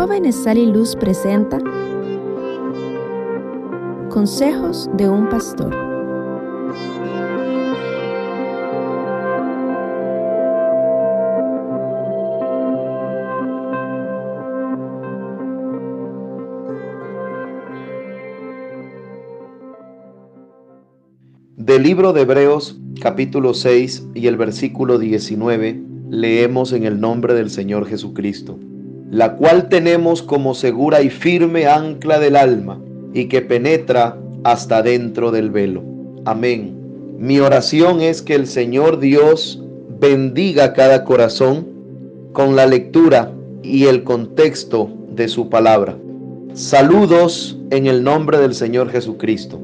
Jóvenes Sal y Luz presenta Consejos de un Pastor. Del libro de Hebreos capítulo 6 y el versículo 19 leemos en el nombre del Señor Jesucristo, la cual tenemos como segura y firme ancla del alma y que penetra hasta dentro del velo. Amén. Mi oración es que el Señor Dios bendiga cada corazón con la lectura y el contexto de su palabra. Saludos en el nombre del Señor Jesucristo.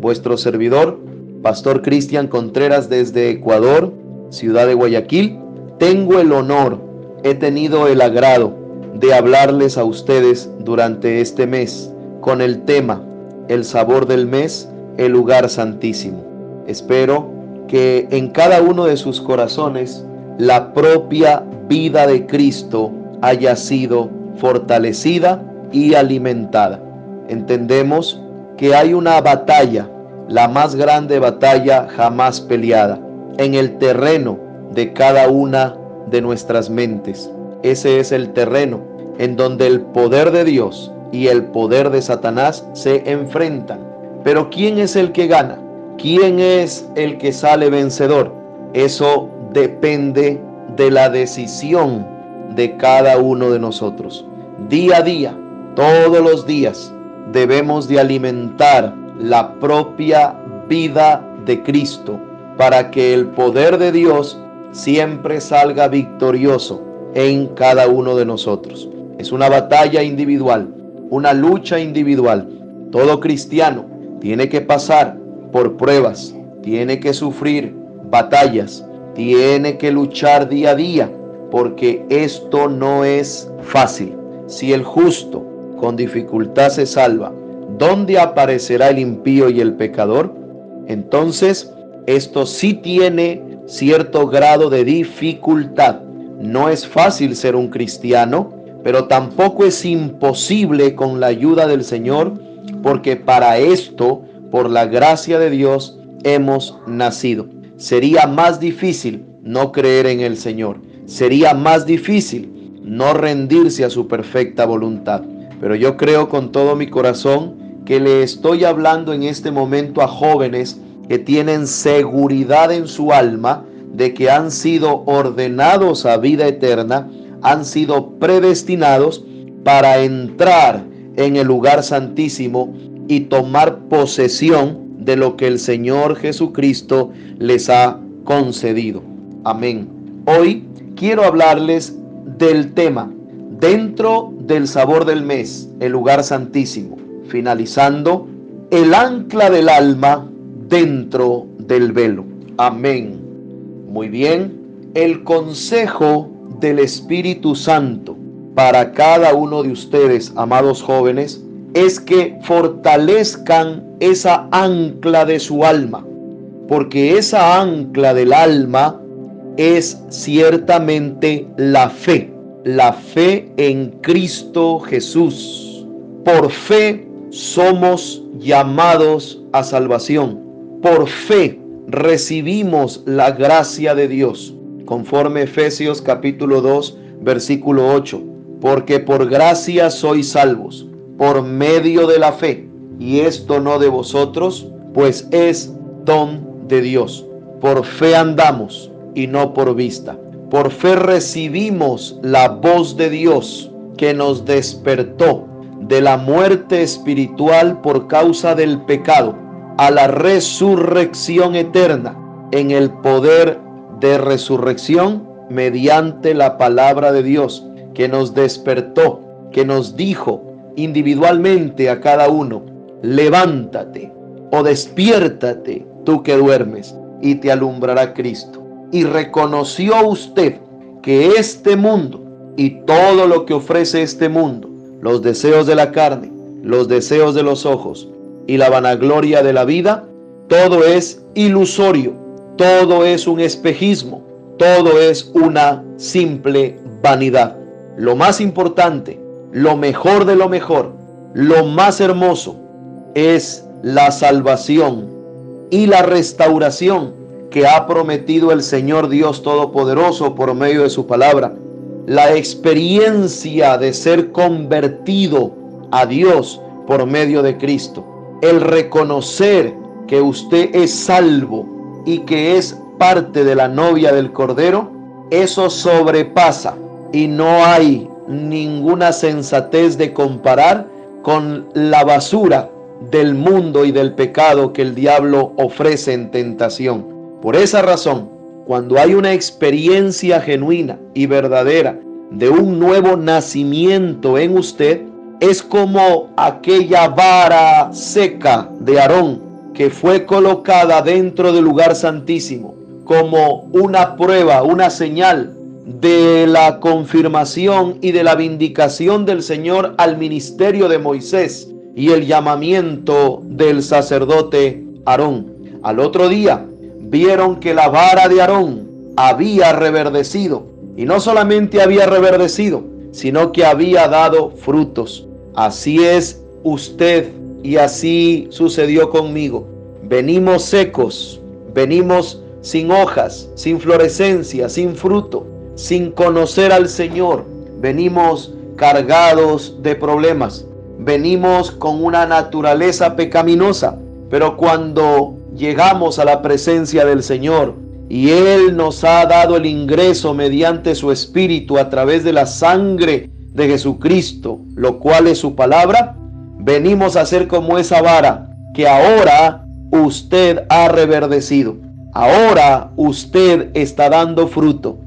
Vuestro servidor, Pastor Cristian Contreras desde Ecuador, ciudad de Guayaquil, tengo el honor, he tenido el agrado de hablarles a ustedes durante este mes con el tema El sabor del mes, el lugar santísimo. Espero que en cada uno de sus corazones la propia vida de Cristo haya sido fortalecida y alimentada. Entendemos que hay una batalla, la más grande batalla jamás peleada, en el terreno de cada una de nuestras mentes. Ese es el terreno en donde el poder de Dios y el poder de Satanás se enfrentan. Pero ¿quién es el que gana? ¿Quién es el que sale vencedor? Eso depende de la decisión de cada uno de nosotros. Día a día, todos los días, debemos de alimentar la propia vida de Cristo para que el poder de Dios siempre salga victorioso en cada uno de nosotros. Es una batalla individual, una lucha individual. Todo cristiano tiene que pasar por pruebas, tiene que sufrir batallas, tiene que luchar día a día, porque esto no es fácil. Si el justo con dificultad se salva, ¿dónde aparecerá el impío y el pecador? Entonces, esto sí tiene cierto grado de dificultad. No es fácil ser un cristiano, pero tampoco es imposible con la ayuda del Señor, porque para esto, por la gracia de Dios, hemos nacido. Sería más difícil no creer en el Señor. Sería más difícil no rendirse a su perfecta voluntad. Pero yo creo con todo mi corazón que le estoy hablando en este momento a jóvenes que tienen seguridad en su alma de que han sido ordenados a vida eterna, han sido predestinados para entrar en el lugar santísimo y tomar posesión de lo que el Señor Jesucristo les ha concedido. Amén. Hoy quiero hablarles del tema dentro del sabor del mes, el lugar santísimo, finalizando el ancla del alma dentro del velo. Amén. Muy bien, el consejo del Espíritu Santo para cada uno de ustedes, amados jóvenes, es que fortalezcan esa ancla de su alma, porque esa ancla del alma es ciertamente la fe, la fe en Cristo Jesús. Por fe somos llamados a salvación por fe recibimos la gracia de Dios, conforme Efesios capítulo 2, versículo 8, porque por gracia sois salvos, por medio de la fe, y esto no de vosotros, pues es don de Dios. Por fe andamos y no por vista. Por fe recibimos la voz de Dios que nos despertó de la muerte espiritual por causa del pecado a la resurrección eterna en el poder de resurrección mediante la palabra de Dios que nos despertó, que nos dijo individualmente a cada uno, levántate o despiértate tú que duermes y te alumbrará Cristo. Y reconoció usted que este mundo y todo lo que ofrece este mundo, los deseos de la carne, los deseos de los ojos, y la vanagloria de la vida, todo es ilusorio, todo es un espejismo, todo es una simple vanidad. Lo más importante lo mejor de lo mejor, lo más hermoso es la salvación y la restauración que ha prometido el Señor Dios Todopoderoso por medio de su palabra. La experiencia de ser convertido a Dios por medio de Cristo. El reconocer que usted es salvo y que es parte de la novia del Cordero, eso sobrepasa y no hay ninguna sensatez de comparar con la basura del mundo y del pecado que el diablo ofrece en tentación. Por esa razón, cuando hay una experiencia genuina y verdadera de un nuevo nacimiento en usted, es como aquella vara seca de Aarón que fue colocada dentro del lugar santísimo como una prueba, una señal de la confirmación y de la vindicación del Señor al ministerio de Moisés y el llamamiento del sacerdote Aarón. Al otro día vieron que la vara de Aarón había reverdecido y no solamente había reverdecido, sino que había dado frutos. Así es usted y así sucedió conmigo. Venimos secos, venimos sin hojas, sin florescencia, sin fruto, sin conocer al Señor. Venimos cargados de problemas, venimos con una naturaleza pecaminosa, pero cuando llegamos a la presencia del Señor y Él nos ha dado el ingreso mediante su Espíritu a través de la sangre de Jesucristo, lo cual es su palabra, venimos a ser como esa vara que ahora usted ha reverdecido. Ahora usted está dando fruto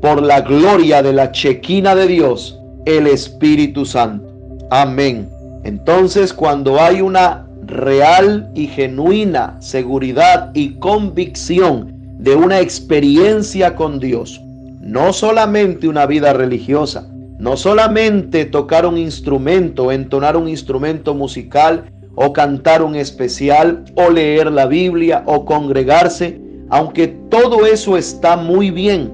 por la gloria de la chequina de Dios, el Espíritu Santo. Amén. Entonces cuando hay una real y genuina seguridad y convicción de una experiencia con Dios, no solamente una vida religiosa, no solamente tocar un instrumento, entonar un instrumento musical o cantar un especial o leer la Biblia o congregarse, aunque todo eso está muy bien,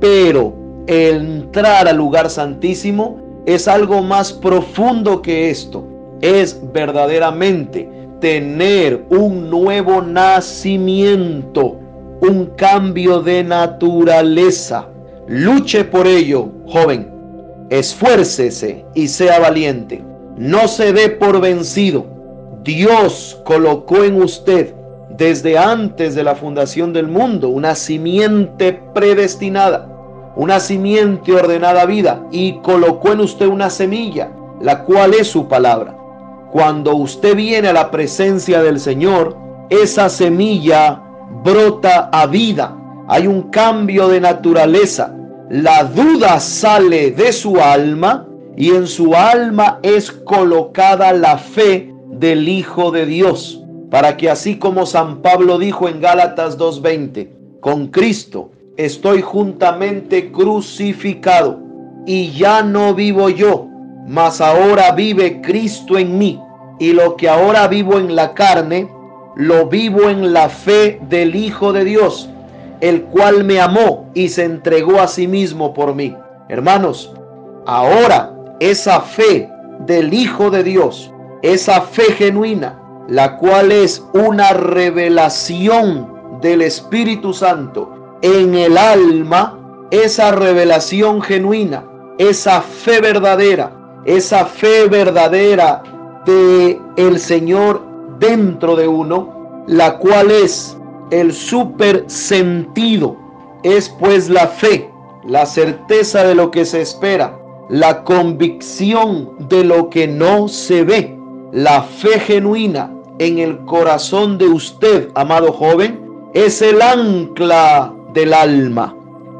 pero entrar al lugar santísimo es algo más profundo que esto. Es verdaderamente tener un nuevo nacimiento, un cambio de naturaleza. Luche por ello, joven. Esfuércese y sea valiente. No se dé por vencido. Dios colocó en usted desde antes de la fundación del mundo, una simiente predestinada, una simiente ordenada vida y colocó en usted una semilla, la cual es su palabra. Cuando usted viene a la presencia del Señor, esa semilla brota a vida. Hay un cambio de naturaleza. La duda sale de su alma y en su alma es colocada la fe del Hijo de Dios para que así como San Pablo dijo en Gálatas 2.20, con Cristo estoy juntamente crucificado y ya no vivo yo, mas ahora vive Cristo en mí. Y lo que ahora vivo en la carne, lo vivo en la fe del Hijo de Dios, el cual me amó y se entregó a sí mismo por mí. Hermanos, ahora esa fe del Hijo de Dios, esa fe genuina, la cual es una revelación del Espíritu Santo en el alma, esa revelación genuina, esa fe verdadera, esa fe verdadera de el Señor dentro de uno, la cual es el super sentido, es pues la fe, la certeza de lo que se espera, la convicción de lo que no se ve, la fe genuina, en el corazón de usted, amado joven, es el ancla del alma.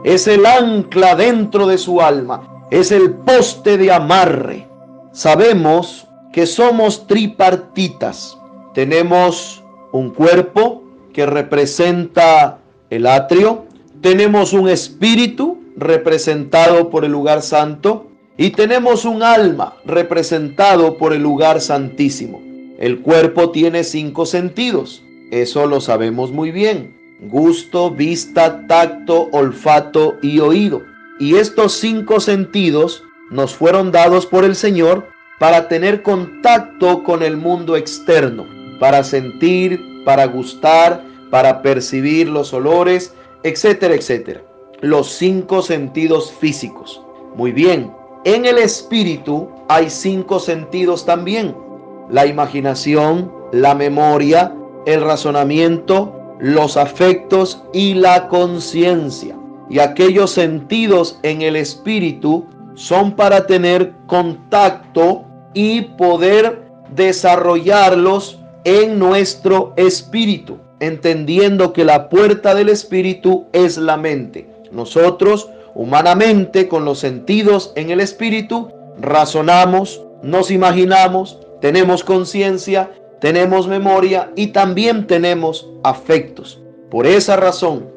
Es el ancla dentro de su alma. Es el poste de amarre. Sabemos que somos tripartitas. Tenemos un cuerpo que representa el atrio. Tenemos un espíritu representado por el lugar santo. Y tenemos un alma representado por el lugar santísimo. El cuerpo tiene cinco sentidos, eso lo sabemos muy bien. Gusto, vista, tacto, olfato y oído. Y estos cinco sentidos nos fueron dados por el Señor para tener contacto con el mundo externo, para sentir, para gustar, para percibir los olores, etcétera, etcétera. Los cinco sentidos físicos. Muy bien, en el espíritu hay cinco sentidos también. La imaginación, la memoria, el razonamiento, los afectos y la conciencia. Y aquellos sentidos en el espíritu son para tener contacto y poder desarrollarlos en nuestro espíritu, entendiendo que la puerta del espíritu es la mente. Nosotros, humanamente, con los sentidos en el espíritu, razonamos, nos imaginamos, tenemos conciencia, tenemos memoria y también tenemos afectos. Por esa razón,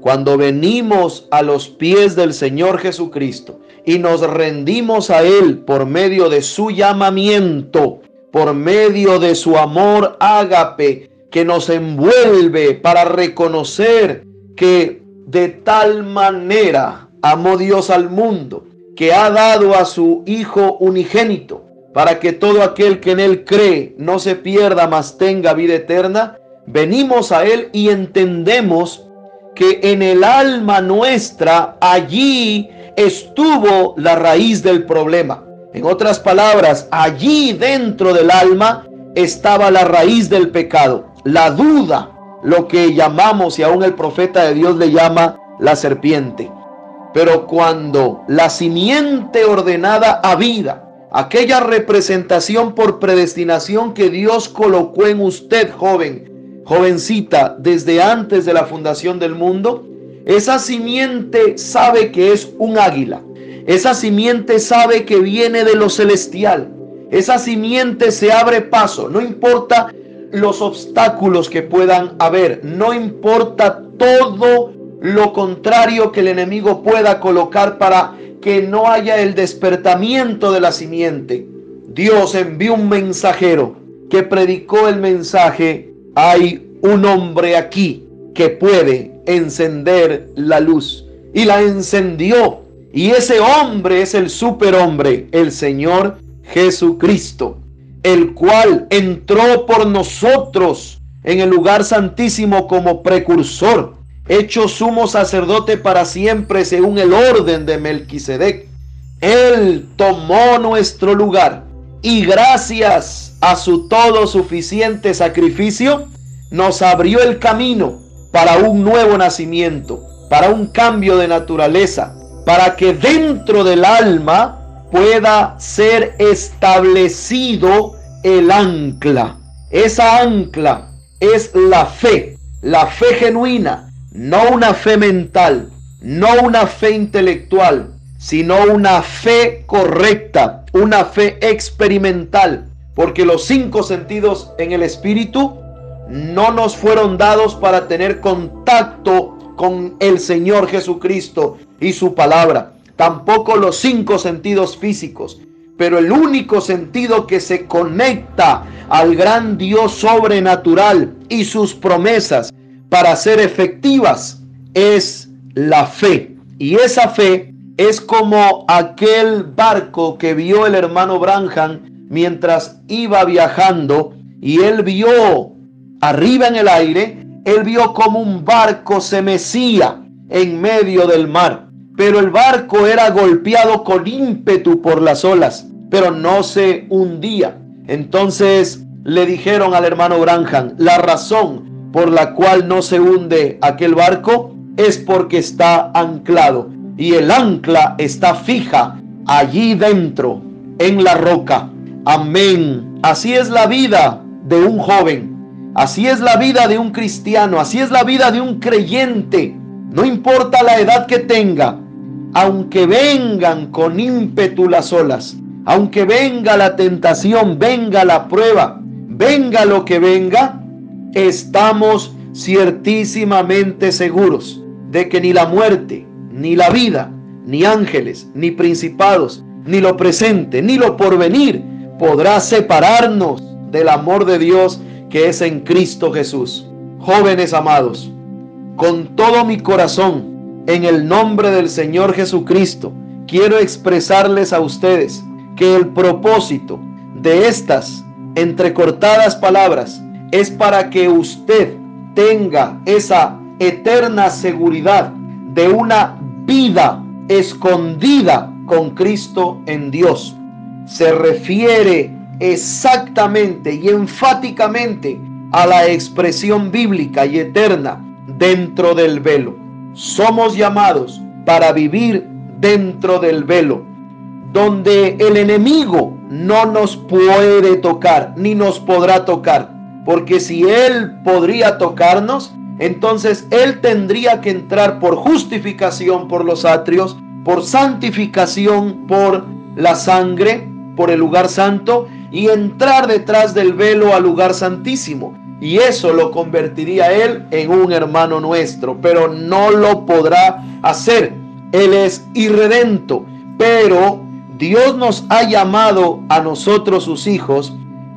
cuando venimos a los pies del Señor Jesucristo y nos rendimos a Él por medio de su llamamiento, por medio de su amor ágape que nos envuelve para reconocer que de tal manera amó Dios al mundo que ha dado a su Hijo unigénito para que todo aquel que en Él cree no se pierda, mas tenga vida eterna, venimos a Él y entendemos que en el alma nuestra allí estuvo la raíz del problema. En otras palabras, allí dentro del alma estaba la raíz del pecado, la duda, lo que llamamos y aún el profeta de Dios le llama la serpiente. Pero cuando la simiente ordenada a vida, aquella representación por predestinación que Dios colocó en usted, joven, jovencita, desde antes de la fundación del mundo, esa simiente sabe que es un águila. Esa simiente sabe que viene de lo celestial. Esa simiente se abre paso, no importa los obstáculos que puedan haber, no importa todo lo contrario que el enemigo pueda colocar para que no haya el despertamiento de la simiente. Dios envió un mensajero que predicó el mensaje. Hay un hombre aquí que puede encender la luz. Y la encendió. Y ese hombre es el superhombre, el Señor Jesucristo, el cual entró por nosotros en el lugar santísimo como precursor hecho sumo sacerdote para siempre según el orden de Melquisedec. Él tomó nuestro lugar y gracias a su todo suficiente sacrificio nos abrió el camino para un nuevo nacimiento, para un cambio de naturaleza, para que dentro del alma pueda ser establecido el ancla. Esa ancla es la fe, la fe genuina, no una fe mental, no una fe intelectual, sino una fe correcta, una fe experimental, porque los cinco sentidos en el espíritu no nos fueron dados para tener contacto con el Señor Jesucristo y su palabra, tampoco los cinco sentidos físicos, pero el único sentido que se conecta al gran Dios sobrenatural y sus promesas para ser efectivas es la fe. Y esa fe es como aquel barco que vio el hermano Branham mientras iba viajando y él vio arriba en el aire, él vio como un barco se mecía en medio del mar. Pero el barco era golpeado con ímpetu por las olas, pero no se hundía. Entonces le dijeron al hermano Branham, la razón por la cual no se hunde aquel barco es porque está anclado y el ancla está fija allí dentro en la roca. Amén. Así es la vida de un joven. Así es la vida de un cristiano. Así es la vida de un creyente. No importa la edad que tenga. Aunque vengan con ímpetu las olas. Aunque venga la tentación, venga la prueba, venga lo que venga, estamos ciertísimamente seguros de que ni la muerte, ni la vida, ni ángeles, ni principados, ni lo presente, ni lo porvenir podrá separarnos del amor de Dios que es en Cristo Jesús. Jóvenes amados, con todo mi corazón, en el nombre del Señor Jesucristo, quiero expresarles a ustedes que el propósito de estas entrecortadas palabras es para que usted tenga esa eterna seguridad de una vida escondida con Cristo en Dios. Se refiere exactamente y enfáticamente a la expresión bíblica y eterna dentro del velo. Somos llamados para vivir dentro del velo, donde el enemigo no nos puede tocar ni nos podrá tocar, porque si él podría tocarnos, entonces él tendría que entrar por justificación por los atrios, por santificación por la sangre, por el lugar santo y entrar detrás del velo al lugar santísimo. Y eso lo convertiría él en un hermano nuestro, pero no lo podrá hacer. Él es irredento, pero Dios nos ha llamado a nosotros sus hijos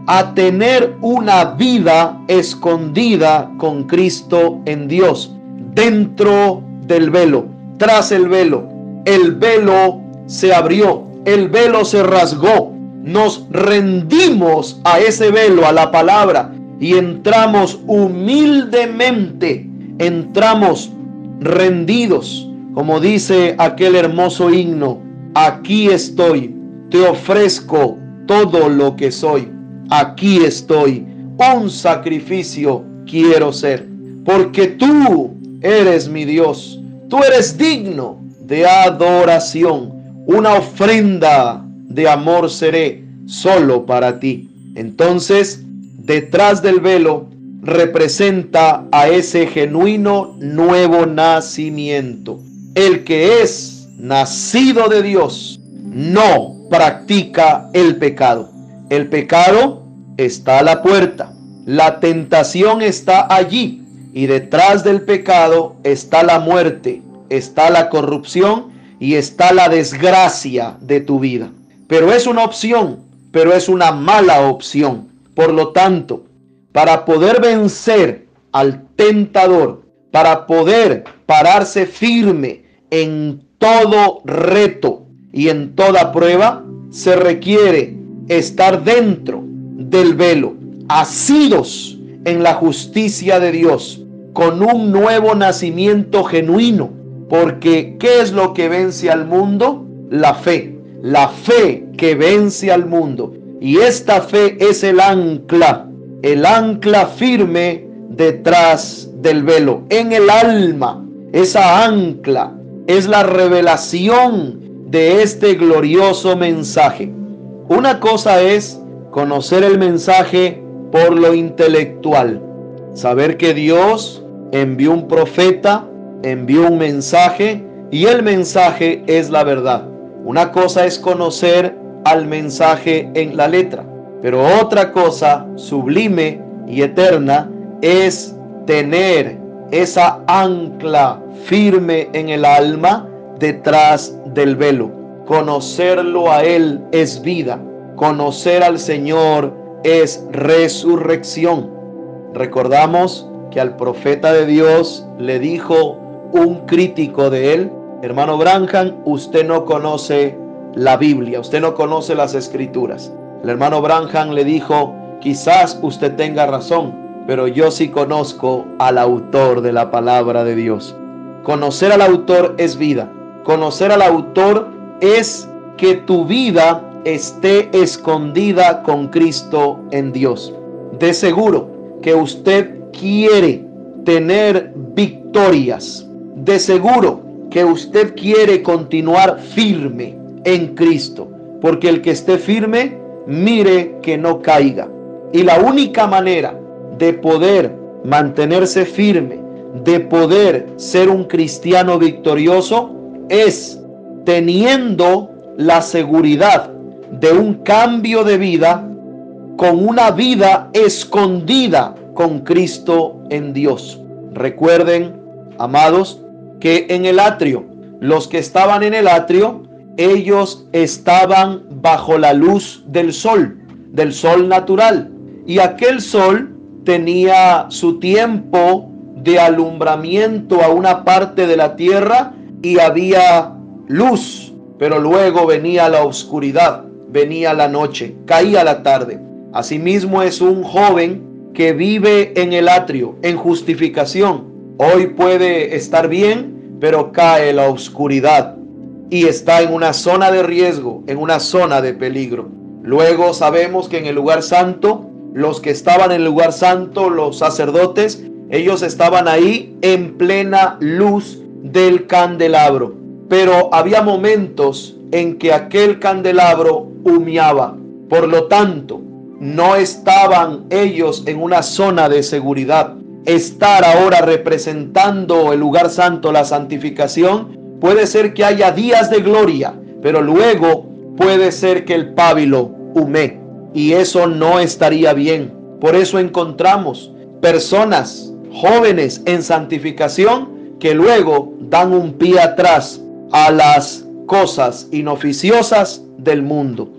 a tener una vida escondida con Cristo en Dios, dentro del velo, tras el velo. El velo se abrió, el velo se rasgó, nos rendimos a ese velo, a la palabra, y entramos humildemente, entramos rendidos, como dice aquel hermoso himno, aquí estoy, te ofrezco todo lo que soy, aquí estoy, un sacrificio quiero ser, porque tú eres mi Dios, tú eres digno de adoración, una ofrenda de amor seré solo para ti. Entonces, detrás del velo representa a ese genuino nuevo nacimiento. El que es nacido de Dios no practica el pecado. El pecado está a la puerta. La tentación está allí. Y detrás del pecado está la muerte, está la corrupción y está la desgracia de tu vida. Pero es una opción, pero es una mala opción. Por lo tanto, para poder vencer al tentador, para poder pararse firme en todo reto y en toda prueba, se requiere estar dentro del velo, asidos en la justicia de Dios, con un nuevo nacimiento genuino. Porque ¿qué es lo que vence al mundo? La fe la fe que vence al mundo. Y esta fe es el ancla, el ancla firme detrás del velo, en el alma. Esa ancla es la revelación de este glorioso mensaje. Una cosa es conocer el mensaje por lo intelectual, saber que Dios envió un profeta, envió un mensaje y el mensaje es la verdad. Una cosa es conocer al mensaje en la letra, pero otra cosa sublime y eterna es tener esa ancla firme en el alma detrás del velo. Conocerlo a Él es vida. Conocer al Señor es resurrección. Recordamos que al profeta de Dios le dijo un crítico de Él, Hermano Branham, usted no conoce la Biblia, usted no conoce las escrituras. El hermano Branham le dijo, quizás usted tenga razón, pero yo sí conozco al autor de la palabra de Dios. Conocer al autor es vida. Conocer al autor es que tu vida esté escondida con Cristo en Dios. De seguro que usted quiere tener victorias. De seguro que usted quiere continuar firme en Cristo. Porque el que esté firme, mire que no caiga. Y la única manera de poder mantenerse firme, de poder ser un cristiano victorioso, es teniendo la seguridad de un cambio de vida con una vida escondida con Cristo en Dios. Recuerden, amados, que en el atrio, los que estaban en el atrio, ellos estaban bajo la luz del sol, del sol natural. Y aquel sol tenía su tiempo de alumbramiento a una parte de la tierra y había luz pero luego venía la oscuridad, venía la noche, caía la tarde. Asimismo es un joven que vive en el atrio, en justificación. Hoy puede estar bien, pero cae la oscuridad y está en una zona de riesgo, en una zona de peligro. Luego sabemos que en el lugar santo, los que estaban en el lugar santo, los sacerdotes, ellos estaban ahí en plena luz del candelabro. Pero había momentos en que aquel candelabro humeaba. Por lo tanto, no estaban ellos en una zona de seguridad. Estar ahora representando el lugar santo, la santificación, puede ser que haya días de gloria, pero luego puede ser que el pábilo hume y eso no estaría bien. Por eso encontramos personas jóvenes en santificación que luego dan un pie atrás a las cosas inoficiosas del mundo.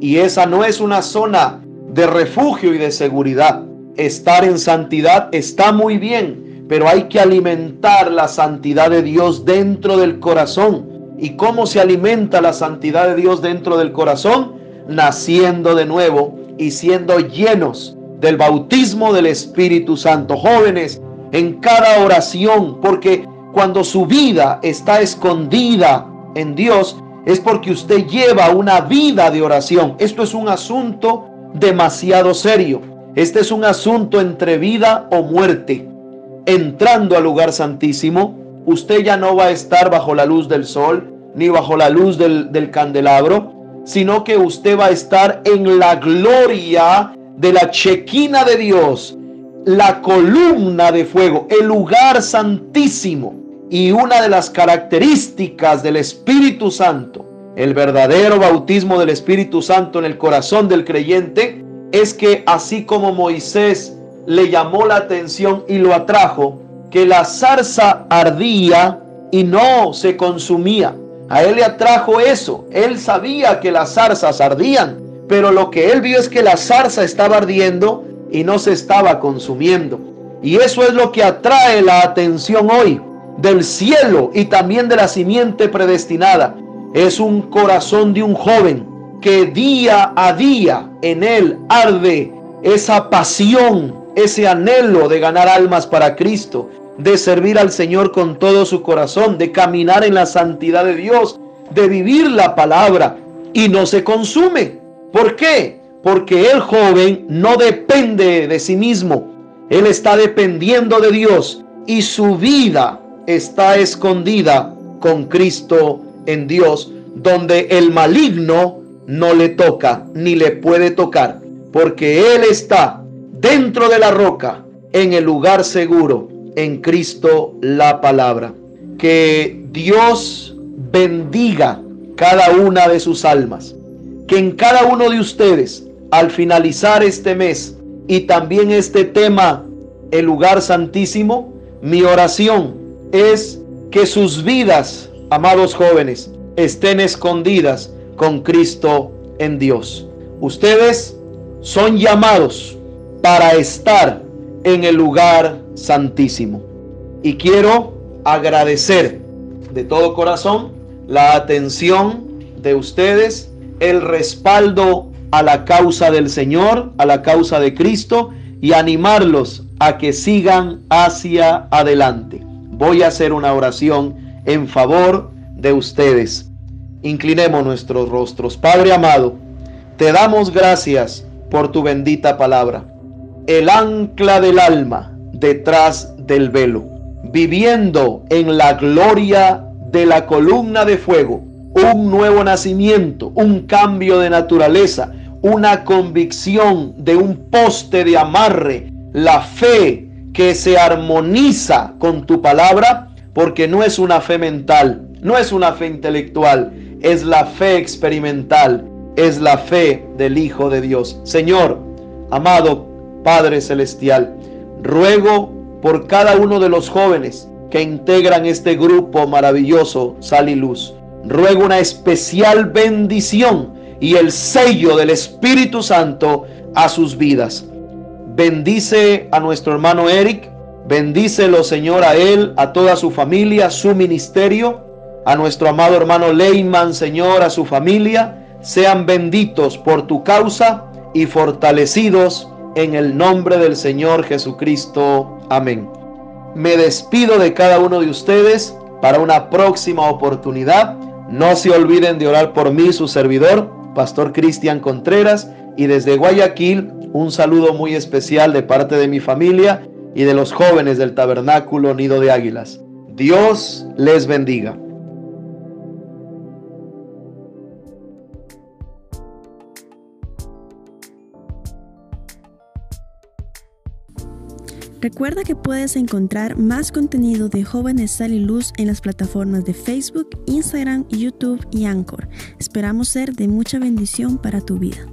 Y esa no es una zona de refugio y de seguridad. Estar en santidad está muy bien, pero hay que alimentar la santidad de Dios dentro del corazón. ¿Y cómo se alimenta la santidad de Dios dentro del corazón? Naciendo de nuevo y siendo llenos del bautismo del Espíritu Santo. Jóvenes, en cada oración, porque cuando su vida está escondida en Dios, es porque usted lleva una vida de oración. Esto es un asunto demasiado serio. Este es un asunto entre vida o muerte. Entrando al lugar santísimo, usted ya no va a estar bajo la luz del sol ni bajo la luz del, del candelabro, sino que usted va a estar en la gloria de la chequina de Dios, la columna de fuego, el lugar santísimo. Y una de las características del Espíritu Santo, el verdadero bautismo del Espíritu Santo en el corazón del creyente, es que así como Moisés le llamó la atención y lo atrajo, que la zarza ardía y no se consumía. A él le atrajo eso. Él sabía que las zarzas ardían, pero lo que él vio es que la zarza estaba ardiendo y no se estaba consumiendo. Y eso es lo que atrae la atención hoy del cielo y también de la simiente predestinada. Es un corazón de un joven que día a día en él arde esa pasión, ese anhelo de ganar almas para Cristo, de servir al Señor con todo su corazón, de caminar en la santidad de Dios, de vivir la palabra y no se consume. ¿Por qué? Porque el joven no depende de sí mismo, él está dependiendo de Dios y su vida está escondida con Cristo en Dios, donde el maligno no le toca ni le puede tocar, porque Él está dentro de la roca, en el lugar seguro, en Cristo la palabra. Que Dios bendiga cada una de sus almas. Que en cada uno de ustedes, al finalizar este mes y también este tema, el lugar santísimo, mi oración es que sus vidas, amados jóvenes, estén escondidas con Cristo en Dios. Ustedes son llamados para estar en el lugar santísimo. Y quiero agradecer de todo corazón la atención de ustedes, el respaldo a la causa del Señor, a la causa de Cristo y animarlos a que sigan hacia adelante voy a hacer una oración en favor de ustedes. Inclinemos nuestros rostros. Padre amado, te damos gracias por tu bendita palabra. El ancla del alma detrás del velo, viviendo en la gloria de la columna de fuego, un nuevo nacimiento, un cambio de naturaleza, una convicción de un poste de amarre, la fe que se armoniza con tu palabra, porque no es una fe mental, no es una fe intelectual, es la fe experimental, es la fe del Hijo de Dios. Señor, amado Padre Celestial, ruego por cada uno de los jóvenes que integran este grupo maravilloso Sal y Luz. Ruego una especial bendición y el sello del Espíritu Santo a sus vidas. Bendice a nuestro hermano Eric. Bendícelo, Señor, a él, a toda su familia, su ministerio. a nuestro amado hermano Leyman, Señor, a su familia, sean benditos por tu causa y fortalecidos en el nombre del Señor Jesucristo. Amén. Me despido de cada uno de ustedes para una próxima oportunidad. No se olviden de orar por mí, su servidor, Pastor Cristian Contreras, y desde Guayaquil un saludo muy especial de parte de mi familia y de los jóvenes del Tabernáculo Nido de Águilas. Dios les bendiga. Recuerda que puedes encontrar más contenido de Jóvenes Sal y Luz en las plataformas de Facebook, Instagram, YouTube y Anchor. Esperamos ser de mucha bendición para tu vida.